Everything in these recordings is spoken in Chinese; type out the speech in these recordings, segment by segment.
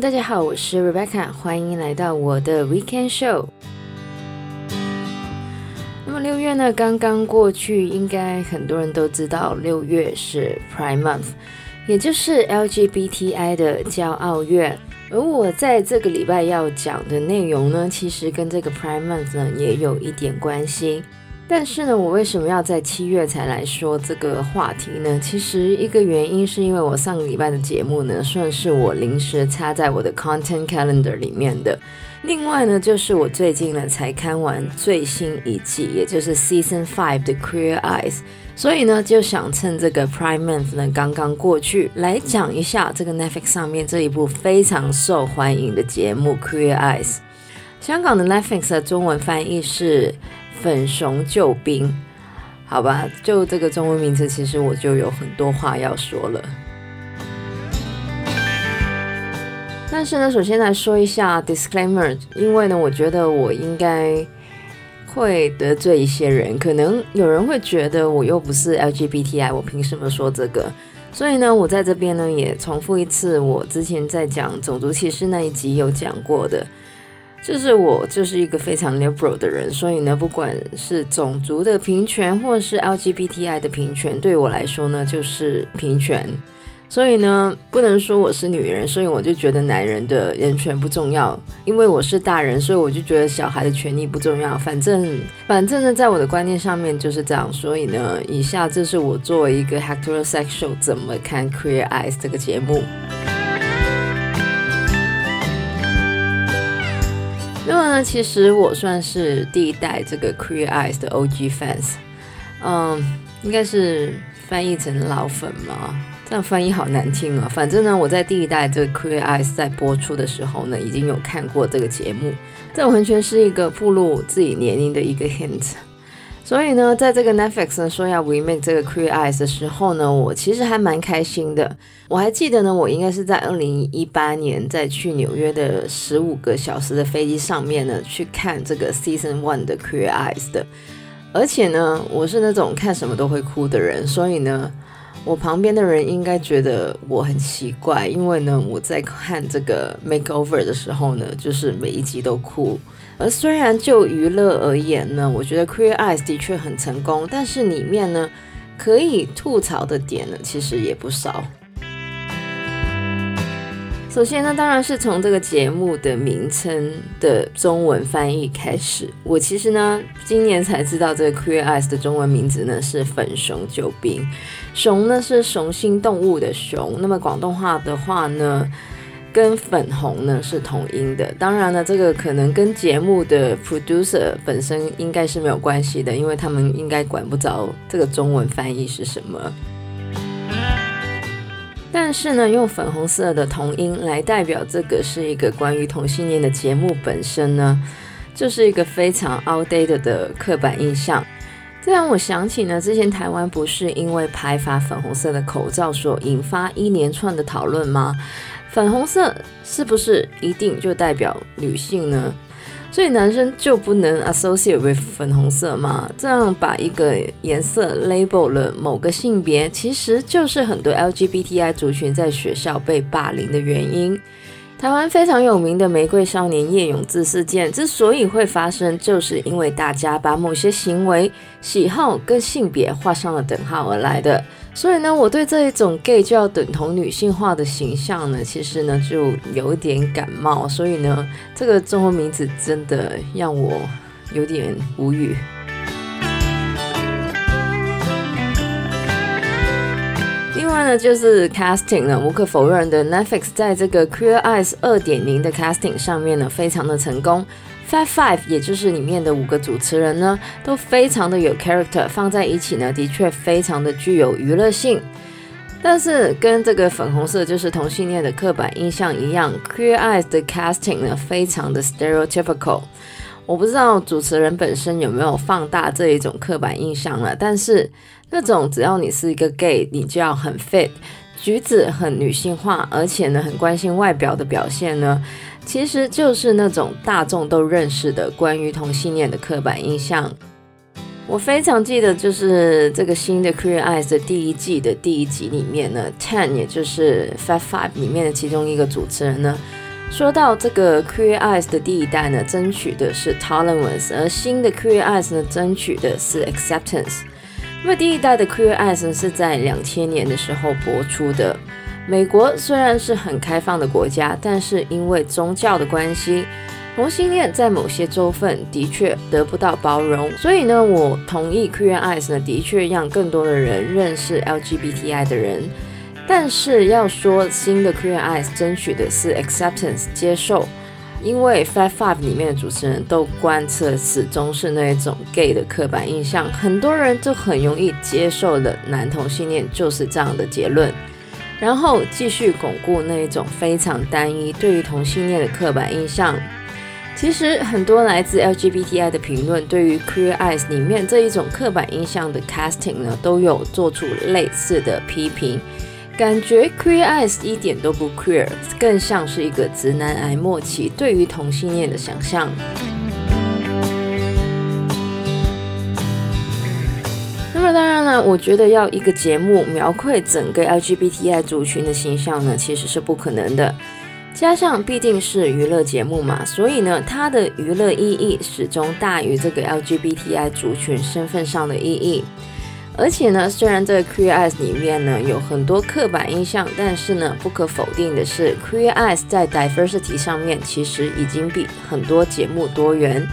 大家好，我是 Rebecca，欢迎来到我的 Weekend Show。那么六月呢，刚刚过去，应该很多人都知道，六月是 Pride Month，也就是 LGBTI 的骄傲月。而我在这个礼拜要讲的内容呢，其实跟这个 Pride Month 呢也有一点关系。但是呢，我为什么要在七月才来说这个话题呢？其实一个原因是因为我上个礼拜的节目呢，算是我临时插在我的 content calendar 里面的。另外呢，就是我最近呢才看完最新一季，也就是 Season Five 的 Queer Eyes，所以呢就想趁这个 prime Month 呢刚刚过去，来讲一下这个 Netflix 上面这一部非常受欢迎的节目 Queer Eyes。香港的 Netflix 的中文翻译是。粉熊救兵，好吧，就这个中文名字，其实我就有很多话要说了。但是呢，首先来说一下 disclaimer，因为呢，我觉得我应该会得罪一些人，可能有人会觉得我又不是 LGBTI，我凭什么说这个？所以呢，我在这边呢也重复一次，我之前在讲种族歧视那一集有讲过的。就是我就是一个非常 liberal 的人，所以呢，不管是种族的平权，或是 LGBTI 的平权，对我来说呢，就是平权。所以呢，不能说我是女人，所以我就觉得男人的人权不重要。因为我是大人，所以我就觉得小孩的权利不重要。反正，反正呢，在我的观念上面就是这样。所以呢，以下这是我作为一个 heterosexual 怎么看 Queer Eyes 这个节目。那么呢，其实我算是第一代这个 Queer Eyes 的 OG fans，嗯，应该是翻译成老粉嘛，这样翻译好难听啊。反正呢，我在第一代这个 Queer Eyes 在播出的时候呢，已经有看过这个节目，这完全是一个暴露自己年龄的一个 hint。所以呢，在这个 Netflix 呢说要 remake 这个 Queer Eyes 的时候呢，我其实还蛮开心的。我还记得呢，我应该是在二零一八年在去纽约的十五个小时的飞机上面呢去看这个 Season One 的 Queer Eyes 的。而且呢，我是那种看什么都会哭的人，所以呢，我旁边的人应该觉得我很奇怪，因为呢，我在看这个 Makeover 的时候呢，就是每一集都哭。而虽然就娱乐而言呢，我觉得 Queer Eyes 的确很成功，但是里面呢，可以吐槽的点呢，其实也不少。首先呢，当然是从这个节目的名称的中文翻译开始。我其实呢，今年才知道这个 Queer Eyes 的中文名字呢是粉熊救兵。熊呢是雄性动物的熊，那么广东话的话呢，跟粉红呢是同音的，当然呢，这个可能跟节目的 producer 本身应该是没有关系的，因为他们应该管不着这个中文翻译是什么。但是呢，用粉红色的同音来代表这个是一个关于同性恋的节目本身呢，就是一个非常 outdated 的刻板印象。这让我想起呢，之前台湾不是因为派发粉红色的口罩所引发一连串的讨论吗？粉红色是不是一定就代表女性呢？所以男生就不能 associate with 粉红色吗？这样把一个颜色 label 了某个性别，其实就是很多 LGBTI 族群在学校被霸凌的原因。台湾非常有名的玫瑰少年叶永志事件之所以会发生，就是因为大家把某些行为、喜好跟性别画上了等号而来的。所以呢，我对这一种 gay 就要等同女性化的形象呢，其实呢就有点感冒。所以呢，这个中文名字真的让我有点无语。外呢，就是 casting 呢，无可否认的，Netflix 在这个 Queer Eyes 二点零的 casting 上面呢，非常的成功。Fab Five，也就是里面的五个主持人呢，都非常的有 character，放在一起呢，的确非常的具有娱乐性。但是跟这个粉红色就是同性恋的刻板印象一样，Queer Eyes 的 casting 呢，非常的 stereotypical。我不知道主持人本身有没有放大这一种刻板印象了，但是那种只要你是一个 gay，你就要很 fit，举止很女性化，而且呢，很关心外表的表现呢。其实就是那种大众都认识的关于同性恋的刻板印象。我非常记得，就是这个新的《Queer Eyes》的第一季的第一集里面呢，Ten 也就是 Fab Five 里面的其中一个主持人呢，说到这个 Queer Eyes 的第一代呢，争取的是 Tolerance，而新的 Queer Eyes 呢，争取的是 Acceptance。那么第一代的 Queer Eyes 呢，是在两千年的时候播出的。美国虽然是很开放的国家，但是因为宗教的关系，同性恋在某些州份的确得不到包容。所以呢，我同意 Queer Eyes 呢，的确让更多的人认识 LGBTI 的人。但是要说新的 Queer Eye 争取的是 acceptance 接受，因为 Fab Five 里面的主持人都贯彻始终是那一种 gay 的刻板印象，很多人就很容易接受了男同性恋就是这样的结论，然后继续巩固那一种非常单一对于同性恋的刻板印象。其实很多来自 LGBTI 的评论对于 Queer Eye 里面这一种刻板印象的 casting 呢，都有做出类似的批评。感觉 Queer Eyes 一点都不 queer，更像是一个直男癌末期对于同性恋的想象。那么当然了，我觉得要一个节目描绘整个 LGBTI 族群的形象呢，其实是不可能的。加上毕竟是娱乐节目嘛，所以呢，它的娱乐意义始终大于这个 LGBTI 族群身份上的意义。而且呢，虽然这个 Queer Eyes 里面呢有很多刻板印象，但是呢，不可否定的是，Queer Eyes 在 diversity 上面其实已经比很多节目多元。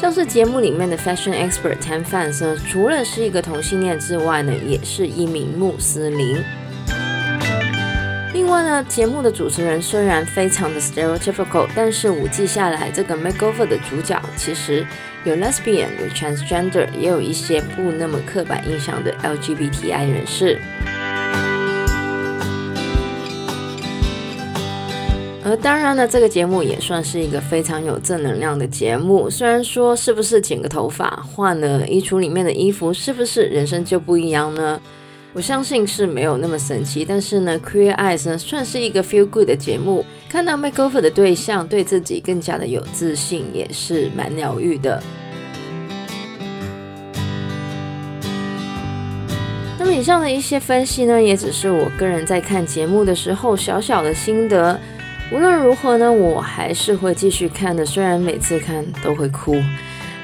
像是节目里面的 Fashion Expert Tam Fans 呢，除了是一个同性恋之外呢，也是一名穆斯林。不过呢，节目的主持人虽然非常的 stereotypical，但是五季下来，这个 Makeover 的主角其实。有 lesbian，有 transgender，也有一些不那么刻板印象的 LGBTI 人士。而当然呢，这个节目也算是一个非常有正能量的节目。虽然说是不是剪个头发，换了衣橱里面的衣服，是不是人生就不一样呢？我相信是没有那么神奇。但是呢，Queer Eyes 呢算是一个 feel good 的节目。看到 makeover 的对象对自己更加的有自信，也是蛮疗愈的。那么以上的一些分析呢，也只是我个人在看节目的时候小小的心得。无论如何呢，我还是会继续看的，虽然每次看都会哭。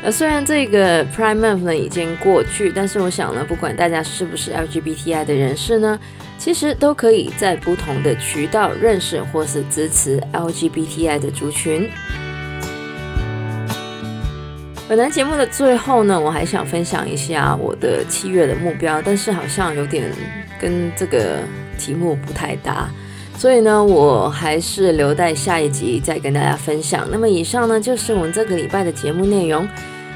呃，虽然这个 Prime Month 呢已经过去，但是我想呢，不管大家是不是 LGBTI 的人士呢，其实都可以在不同的渠道认识或是支持 LGBTI 的族群。本来节目的最后呢，我还想分享一下我的七月的目标，但是好像有点跟这个题目不太搭，所以呢，我还是留待下一集再跟大家分享。那么以上呢，就是我们这个礼拜的节目内容。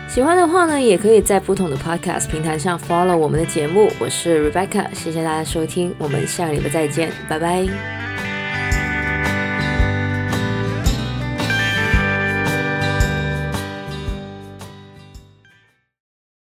喜欢的话呢，也可以在不同的 Podcast 平台上 follow 我们的节目。我是 Rebecca，谢谢大家收听，我们下个礼拜再见，拜拜。